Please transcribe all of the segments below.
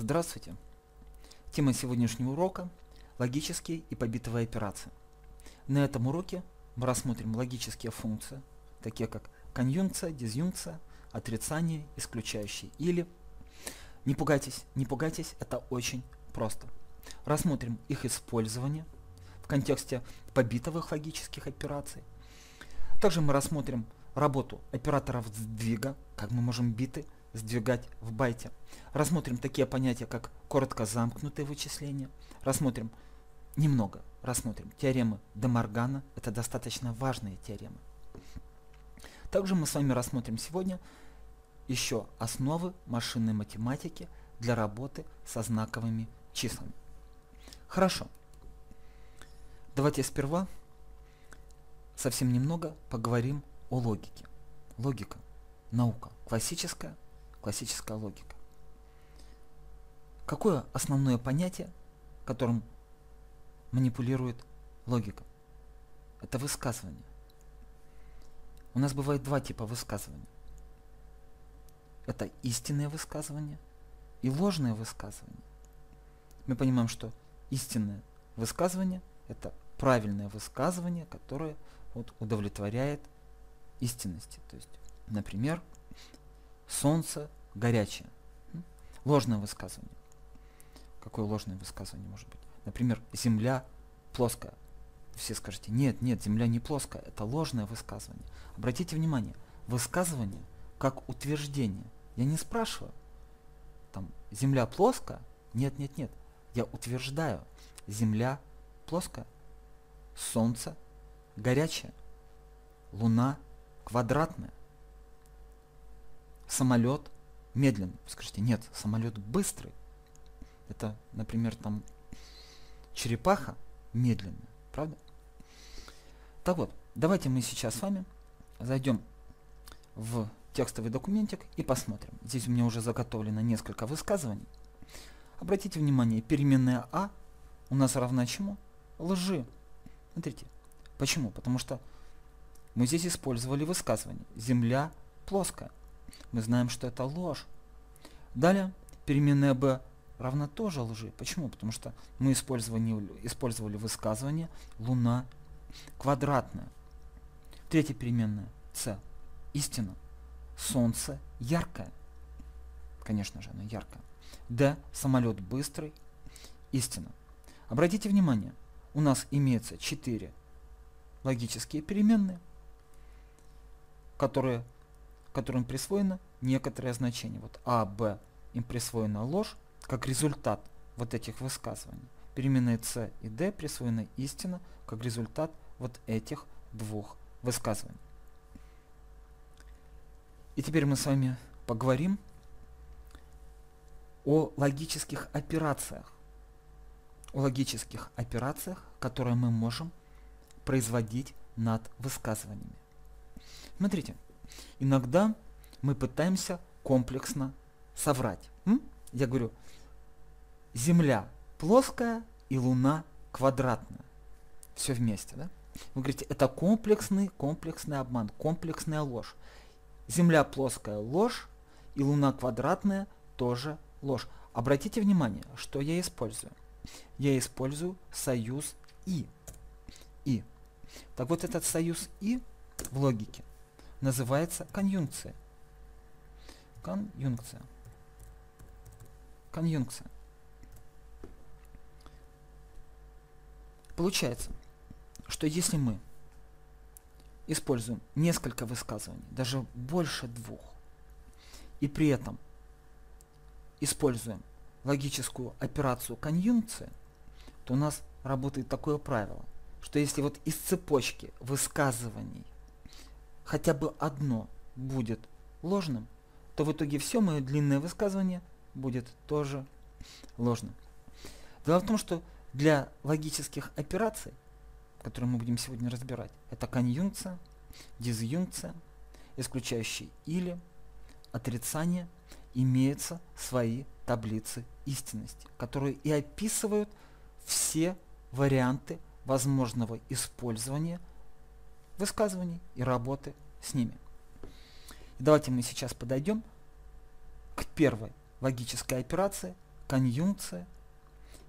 Здравствуйте! Тема сегодняшнего урока – логические и побитовые операции. На этом уроке мы рассмотрим логические функции, такие как конъюнкция, дизъюнкция, отрицание, исключающие или. Не пугайтесь, не пугайтесь, это очень просто. Рассмотрим их использование в контексте побитовых логических операций. Также мы рассмотрим работу операторов сдвига, как мы можем биты сдвигать в байте. Рассмотрим такие понятия, как коротко замкнутые вычисления. Рассмотрим немного, рассмотрим теоремы Демаргана. Это достаточно важные теоремы. Также мы с вами рассмотрим сегодня еще основы машинной математики для работы со знаковыми числами. Хорошо. Давайте сперва совсем немного поговорим о логике. Логика, наука, классическая, классическая логика. Какое основное понятие, которым манипулирует логика? Это высказывание. У нас бывает два типа высказывания. Это истинное высказывание и ложное высказывание. Мы понимаем, что истинное высказывание – это правильное высказывание, которое вот, удовлетворяет истинности. То есть, например, солнце горячее. Ложное высказывание. Какое ложное высказывание может быть? Например, земля плоская. Все скажете, нет, нет, земля не плоская, это ложное высказывание. Обратите внимание, высказывание как утверждение. Я не спрашиваю, там, земля плоская? Нет, нет, нет. Я утверждаю, земля плоская, солнце горячее, луна квадратная, самолет медленный. Скажите, нет, самолет быстрый. Это, например, там черепаха медленная, правда? Так вот, давайте мы сейчас с вами зайдем в текстовый документик и посмотрим. Здесь у меня уже заготовлено несколько высказываний. Обратите внимание, переменная а у нас равна чему? Лжи. Смотрите. Почему? Потому что мы здесь использовали высказывание. Земля плоская. Мы знаем, что это ложь. Далее, переменная b равна тоже лжи. Почему? Потому что мы использовали, использовали высказывание Луна квадратная. Третья переменная c. Истина. Солнце яркое. Конечно же, оно яркое. D. Самолет быстрый. Истина. Обратите внимание, у нас имеется 4 логические переменные, которые, которым присвоено некоторое значение. Вот А, Б, им присвоена ложь, как результат вот этих высказываний. Переменные С и Д присвоена истина, как результат вот этих двух высказываний. И теперь мы с вами поговорим о логических операциях. О логических операциях, которые мы можем производить над высказываниями. Смотрите, иногда мы пытаемся комплексно соврать. М? Я говорю, Земля плоская и Луна квадратная. Все вместе, да? Вы говорите, это комплексный, комплексный обман, комплексная ложь. Земля плоская ложь, и Луна квадратная тоже ложь. Обратите внимание, что я использую. Я использую союз И. И. Так вот этот союз И в логике называется конъюнкция. Конъюнкция. Конъюнкция. Получается, что если мы используем несколько высказываний, даже больше двух, и при этом используем логическую операцию конъюнкции, то у нас работает такое правило, что если вот из цепочки высказываний хотя бы одно будет ложным, то в итоге все мое длинное высказывание будет тоже ложным. Дело в том, что для логических операций, которые мы будем сегодня разбирать, это конъюнкция, дизъюнкция, исключающие или, отрицание, имеются свои таблицы истинности, которые и описывают все варианты возможного использования высказываний и работы с ними. И давайте мы сейчас подойдем к первой логической операции, конъюнкция.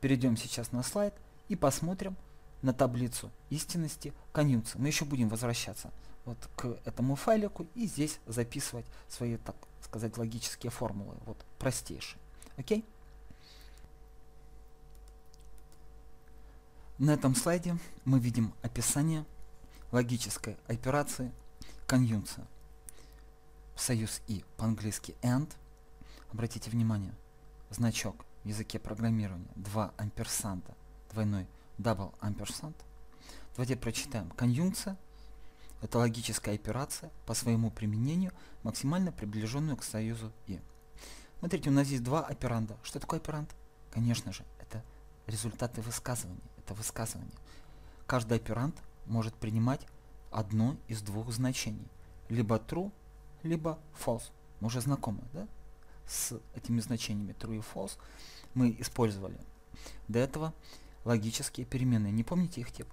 Перейдем сейчас на слайд и посмотрим на таблицу истинности конъюнкции. Мы еще будем возвращаться вот к этому файлику и здесь записывать свои, так сказать, логические формулы, вот простейшие. Окей? На этом слайде мы видим описание логической операции конъюнкция. Союз и по-английски AND. Обратите внимание, значок в языке программирования 2 амперсанта, двойной double амперсант. Давайте прочитаем. Конъюнкция – это логическая операция по своему применению, максимально приближенную к союзу и. Смотрите, у нас здесь два операнда. Что такое операнд? Конечно же, это результаты высказывания. Это высказывание. Каждый операнд может принимать одно из двух значений. Либо true, либо false. Мы уже знакомы да? с этими значениями true и false. Мы использовали до этого логические переменные. Не помните их тип?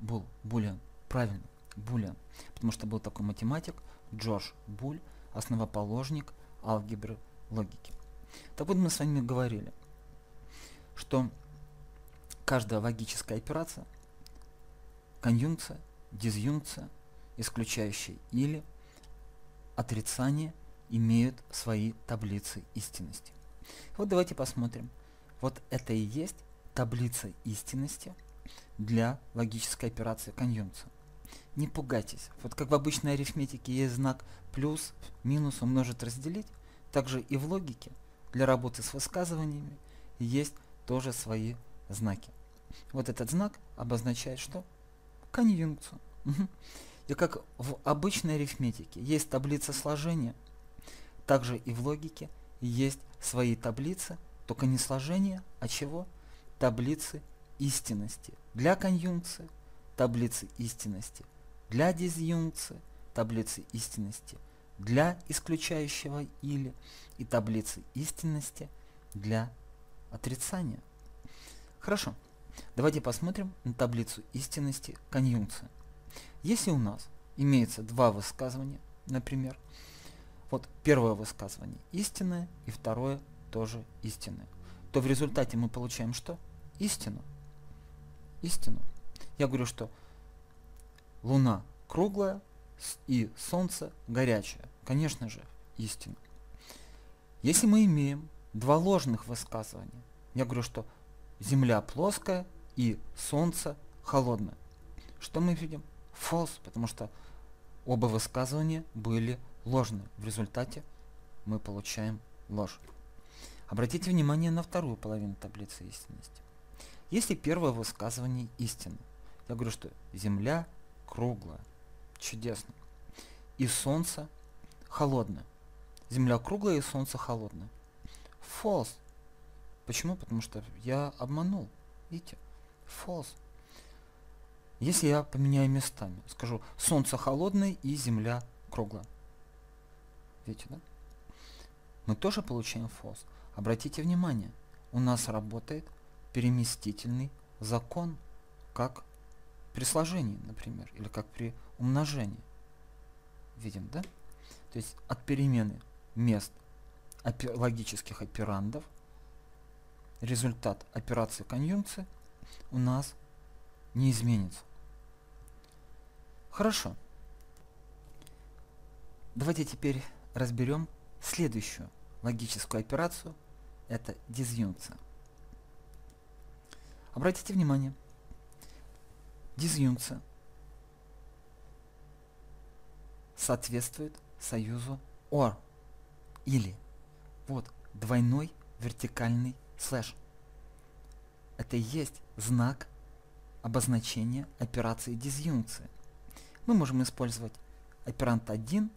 Был, boolean. Правильно, boolean. Потому что был такой математик Джордж Буль, основоположник алгебры логики. Так вот мы с вами говорили, что каждая логическая операция, конъюнкция, дизъюнкция, исключающая или отрицание имеют свои таблицы истинности. Вот давайте посмотрим. Вот это и есть таблица истинности для логической операции конъюнкция. Не пугайтесь. Вот как в обычной арифметике есть знак плюс, минус, умножить, разделить, также и в логике для работы с высказываниями есть тоже свои знаки. Вот этот знак обозначает что? Конъюнкцию. И как в обычной арифметике есть таблица сложения, также и в логике есть свои таблицы, только не сложения, а чего? Таблицы истинности. Для конъюнкции таблицы истинности. Для дизъюнкции таблицы истинности. Для исключающего или и таблицы истинности для отрицания. Хорошо. Давайте посмотрим на таблицу истинности конъюнкции. Если у нас имеется два высказывания, например, вот первое высказывание истинное и второе тоже истинное, то в результате мы получаем что? Истину. Истину. Я говорю, что Луна круглая и Солнце горячее. Конечно же, истина. Если мы имеем два ложных высказывания, я говорю, что Земля плоская и Солнце холодное. Что мы видим? false, потому что оба высказывания были ложны. В результате мы получаем ложь. Обратите внимание на вторую половину таблицы истинности. Если первое высказывание истинно, я говорю, что Земля круглая, чудесно, и Солнце холодное. Земля круглая и Солнце холодное. False. Почему? Потому что я обманул. Видите? False. Если я поменяю местами, скажу, солнце холодное и земля круглая. Видите, да? Мы тоже получаем false. Обратите внимание, у нас работает переместительный закон, как при сложении, например, или как при умножении. Видим, да? То есть от перемены мест логических операндов результат операции конъюнкции у нас не изменится. Хорошо. Давайте теперь разберем следующую логическую операцию. Это дизъюнкция. Обратите внимание, дизъюнкция соответствует союзу OR или вот двойной вертикальный слэш. Это и есть знак обозначения операции дизъюнкции мы можем использовать оперант 1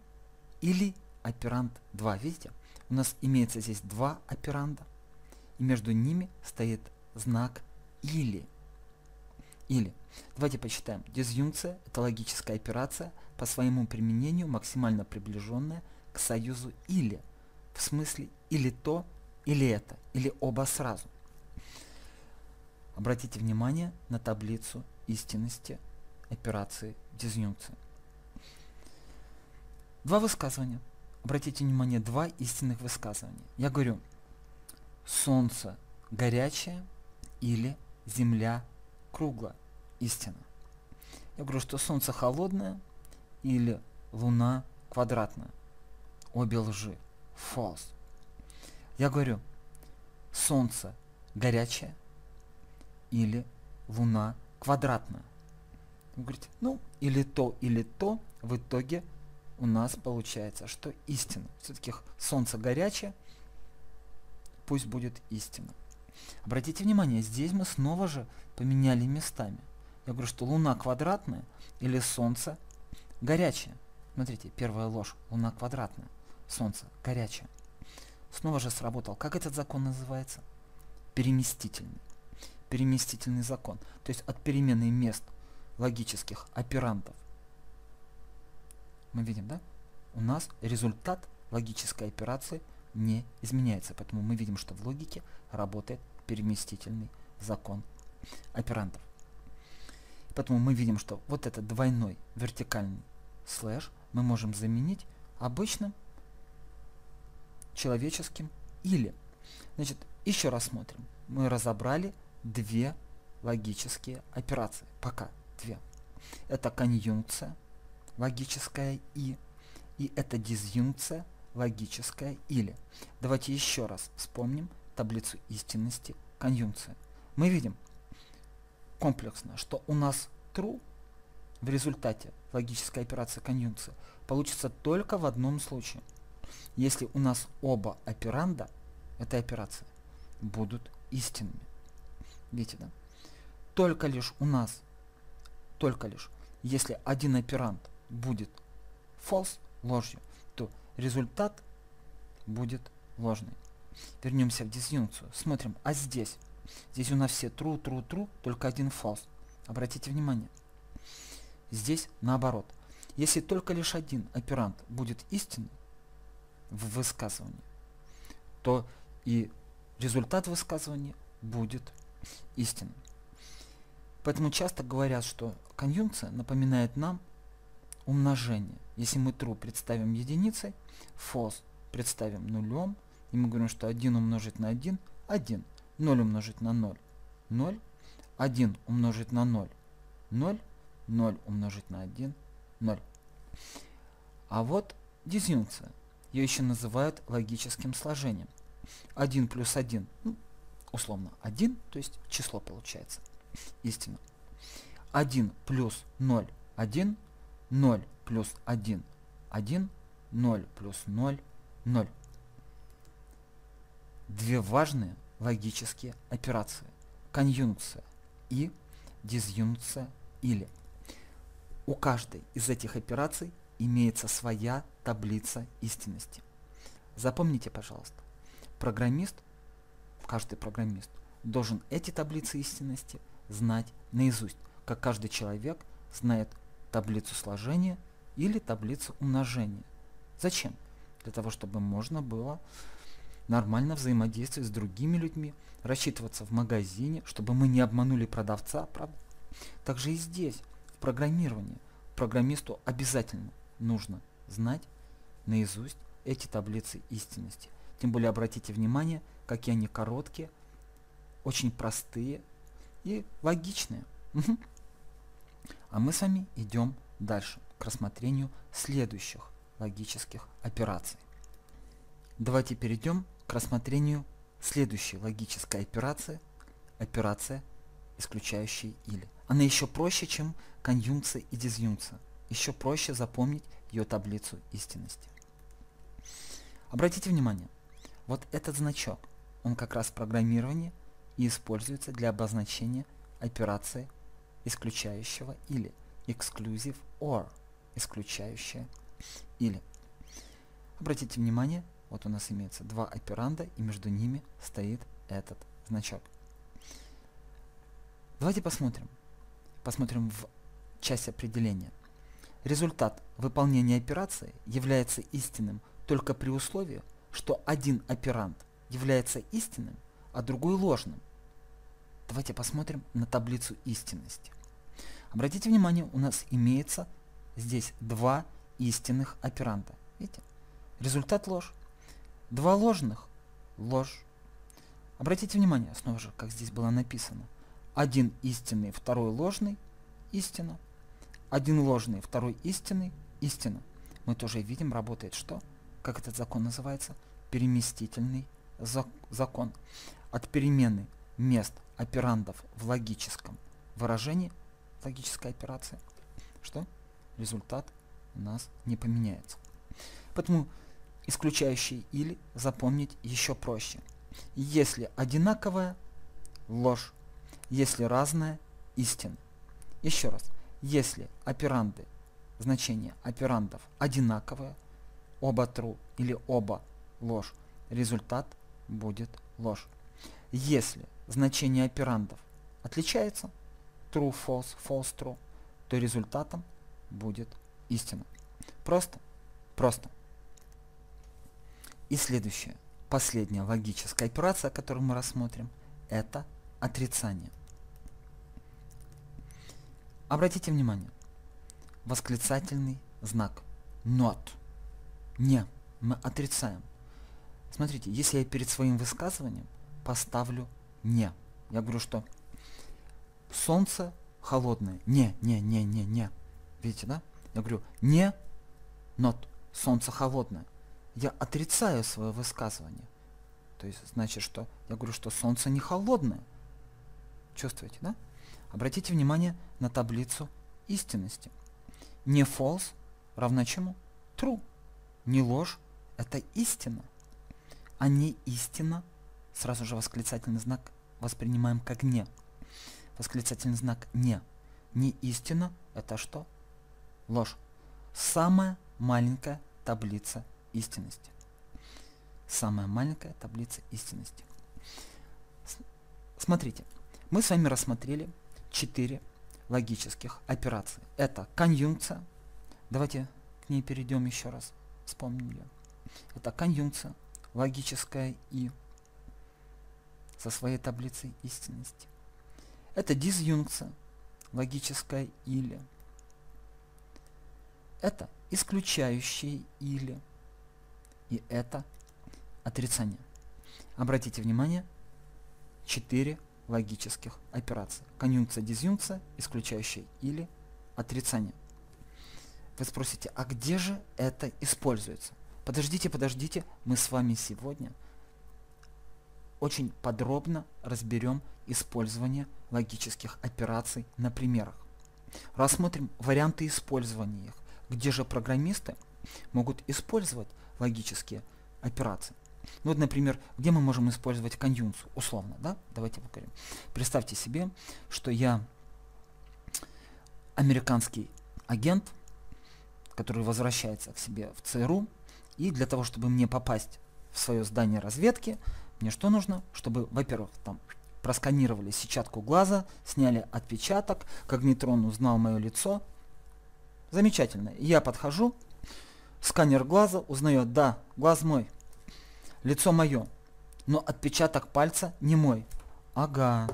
или оперант 2. Видите, у нас имеется здесь два операнда, и между ними стоит знак или. Или. Давайте почитаем. Дизъюнкция – это логическая операция, по своему применению максимально приближенная к союзу или. В смысле или то, или это, или оба сразу. Обратите внимание на таблицу истинности операции дизъюнкции. Два высказывания. Обратите внимание, два истинных высказывания. Я говорю, солнце горячая или Земля круглая. Истина. Я говорю, что Солнце холодное или Луна квадратная. Обе лжи. False. Я говорю, Солнце горячее или Луна квадратная. Вы говорите, ну, или то, или то, в итоге у нас получается, что истина. Все-таки Солнце горячее, пусть будет истина. Обратите внимание, здесь мы снова же поменяли местами. Я говорю, что Луна квадратная или Солнце горячее. Смотрите, первая ложь. Луна квадратная, Солнце горячее. Снова же сработал. Как этот закон называется? Переместительный. Переместительный закон. То есть от перемены мест логических оперантов. Мы видим, да? У нас результат логической операции не изменяется. Поэтому мы видим, что в логике работает переместительный закон оперантов. Поэтому мы видим, что вот этот двойной вертикальный слэш мы можем заменить обычным человеческим или. Значит, еще раз смотрим. Мы разобрали две логические операции. Пока две. Это конъюнкция, логическая и, и это дизъюнкция, логическая или. Давайте еще раз вспомним таблицу истинности конъюнкции. Мы видим комплексно, что у нас true в результате логической операции конъюнкции получится только в одном случае. Если у нас оба операнда этой операции будут истинными. Видите, да? Только лишь у нас, только лишь, если один операнд будет false, ложью, то результат будет ложный. Вернемся в дисъюнкцию. Смотрим, а здесь? Здесь у нас все true, true, true, только один false. Обратите внимание. Здесь наоборот. Если только лишь один оперант будет истинный в высказывании, то и результат высказывания будет истинным. Поэтому часто говорят, что конъюнкция напоминает нам умножение. Если мы true представим единицей, false представим нулем, и мы говорим, что 1 умножить на 1 – 1, 0 умножить на 0 – 0, 1 умножить на 0 – 0, 0 умножить на 1 – 0. А вот дизъюнкция. Ее еще называют логическим сложением. 1 плюс 1, ну, условно 1, то есть число получается. Истина. 1 плюс 0 – 1, 0 плюс 1 – 1, 0 плюс 0 – 0. Две важные логические операции. Конъюнкция и дизъюнкция или. У каждой из этих операций имеется своя таблица истинности. Запомните, пожалуйста, программист, каждый программист, должен эти таблицы истинности знать наизусть, как каждый человек знает таблицу сложения или таблицу умножения. Зачем? Для того, чтобы можно было нормально взаимодействовать с другими людьми, рассчитываться в магазине, чтобы мы не обманули продавца, правда? Также и здесь, в программировании, программисту обязательно нужно знать наизусть эти таблицы истинности. Тем более обратите внимание, какие они короткие, очень простые и логичные. А мы с вами идем дальше к рассмотрению следующих логических операций. Давайте перейдем к рассмотрению следующей логической операции, операция, исключающая или. Она еще проще, чем конъюнкция и дизъюнкция. Еще проще запомнить ее таблицу истинности. Обратите внимание, вот этот значок, он как раз в программировании и используется для обозначения операции исключающего или exclusive or исключающее или. Обратите внимание, вот у нас имеется два операнда, и между ними стоит этот значок. Давайте посмотрим. Посмотрим в часть определения. Результат выполнения операции является истинным только при условии, что один операнд является истинным, а другой ложным. Давайте посмотрим на таблицу истинности. Обратите внимание, у нас имеется здесь два истинных операнда. Видите? Результат ложь. Два ложных – ложь. Обратите внимание, снова же, как здесь было написано. Один истинный, второй ложный – истина. Один ложный, второй истинный – истина. Мы тоже видим, работает что? Как этот закон называется? Переместительный зак закон. От перемены мест операндов в логическом выражении, логической операции, что? Результат у нас не поменяется. Поэтому исключающий или запомнить еще проще. Если одинаковая – ложь, если разная – истина. Еще раз, если операнды, значение операндов одинаковое, оба true или оба ложь, результат будет ложь. Если значение операндов отличается, true, false, false, true, то результатом будет истина. Просто, просто. И следующее, последняя логическая операция, которую мы рассмотрим, это отрицание. Обратите внимание, восклицательный знак not, не, мы отрицаем. Смотрите, если я перед своим высказыванием поставлю не, я говорю, что солнце холодное, не, не, не, не, не, видите, да? Я говорю, не, not, солнце холодное я отрицаю свое высказывание. То есть значит, что я говорю, что солнце не холодное. Чувствуете, да? Обратите внимание на таблицу истинности. Не false равно чему? True. Не ложь – это истина. А не истина, сразу же восклицательный знак воспринимаем как не. Восклицательный знак не. Не истина – это что? Ложь. Самая маленькая таблица истинности. Самая маленькая таблица истинности. Смотрите, мы с вами рассмотрели четыре логических операции. Это конъюнкция. Давайте к ней перейдем еще раз. Вспомним ее. Это конъюнкция, логическая и со своей таблицей истинности. Это дизъюнкция, логическая или. Это исключающие или и это отрицание. Обратите внимание, четыре логических операции. Конъюнкция, дизъюнкция, исключающая или отрицание. Вы спросите, а где же это используется? Подождите, подождите, мы с вами сегодня очень подробно разберем использование логических операций на примерах. Рассмотрим варианты использования их, где же программисты могут использовать логические операции. Ну вот, например, где мы можем использовать конъюнкцию, условно, да? Давайте покажем. Представьте себе, что я американский агент, который возвращается к себе в ЦРУ, и для того, чтобы мне попасть в свое здание разведки, мне что нужно? Чтобы, во-первых, там просканировали сетчатку глаза, сняли отпечаток, когнитрон узнал мое лицо. Замечательно. Я подхожу, Сканер глаза узнает, да, глаз мой, лицо мое, но отпечаток пальца не мой. Ага,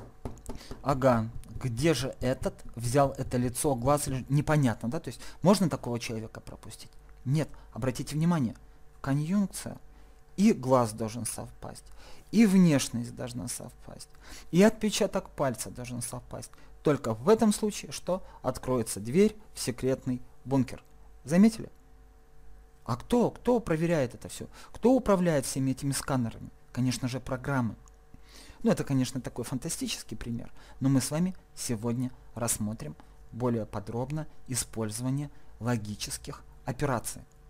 ага, где же этот взял это лицо, глаз, непонятно, да, то есть можно такого человека пропустить? Нет, обратите внимание, конъюнкция и глаз должен совпасть, и внешность должна совпасть, и отпечаток пальца должен совпасть. Только в этом случае, что откроется дверь в секретный бункер. Заметили? А кто? Кто проверяет это все? Кто управляет всеми этими сканерами? Конечно же, программы. Ну, это, конечно, такой фантастический пример, но мы с вами сегодня рассмотрим более подробно использование логических операций.